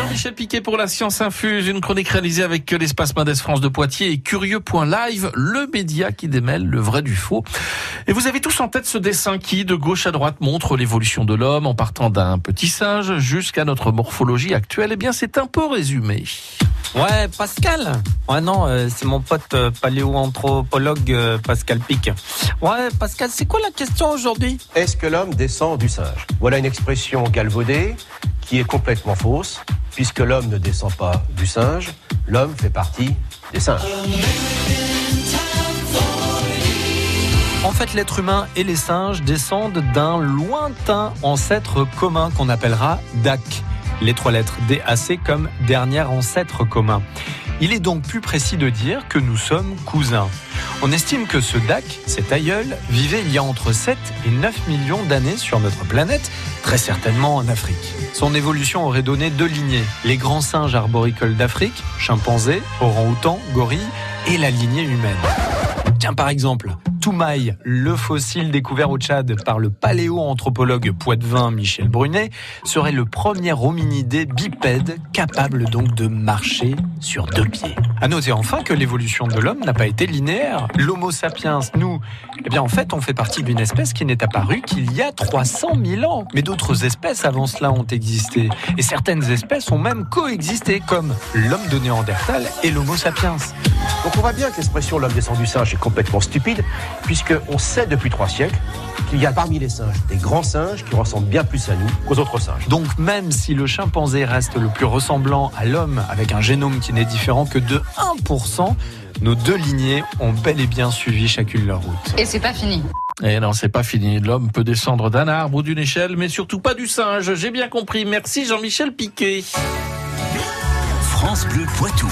Jean-Michel Piquet pour la Science Infuse, une chronique réalisée avec l'espace Mendes France de Poitiers et Curieux.live, le média qui démêle le vrai du faux. Et vous avez tous en tête ce dessin qui, de gauche à droite, montre l'évolution de l'homme en partant d'un petit singe jusqu'à notre morphologie actuelle. Eh bien, c'est un peu résumé. Ouais, Pascal. Ouais, non, euh, c'est mon pote euh, paléoanthropologue euh, Pascal Pic. Ouais, Pascal, c'est quoi la question aujourd'hui? Est-ce que l'homme descend du singe? Voilà une expression galvaudée qui est complètement fausse, puisque l'homme ne descend pas du singe, l'homme fait partie des singes. En fait, l'être humain et les singes descendent d'un lointain ancêtre commun qu'on appellera DAC. Les trois lettres DAC comme dernier ancêtre commun. Il est donc plus précis de dire que nous sommes cousins. On estime que ce DAC, cet aïeul, vivait il y a entre 7 et 9 millions d'années sur notre planète, très certainement en Afrique. Son évolution aurait donné deux lignées, les grands singes arboricoles d'Afrique, chimpanzés, orang-outans, gorilles, et la lignée humaine. Tiens par exemple, Toumaï, le fossile découvert au Tchad par le paléoanthropologue poitevin Michel Brunet, serait le premier hominidé bipède capable donc de marcher sur deux pieds. À noter enfin que l'évolution de l'homme n'a pas été linéaire. L'Homo sapiens, nous, eh bien en fait, on fait partie d'une espèce qui n'est apparue qu'il y a 300 000 ans. Mais d'autres espèces avant cela ont existé. Et certaines espèces ont même coexisté, comme l'homme de Néandertal et l'Homo sapiens. Donc on voit bien que l'expression l'homme descend du singe est complètement stupide, puisqu'on sait depuis trois siècles qu'il y a parmi les singes des grands singes qui ressemblent bien plus à nous qu'aux autres singes. Donc même si le chimpanzé reste le plus ressemblant à l'homme avec un génome qui n'est différent que de 1%, nos deux lignées ont bel et bien suivi chacune leur route. Et c'est pas fini. Et non, c'est pas fini. L'homme peut descendre d'un arbre ou d'une échelle, mais surtout pas du singe. J'ai bien compris. Merci Jean-Michel Piquet. France Bleu Poitou.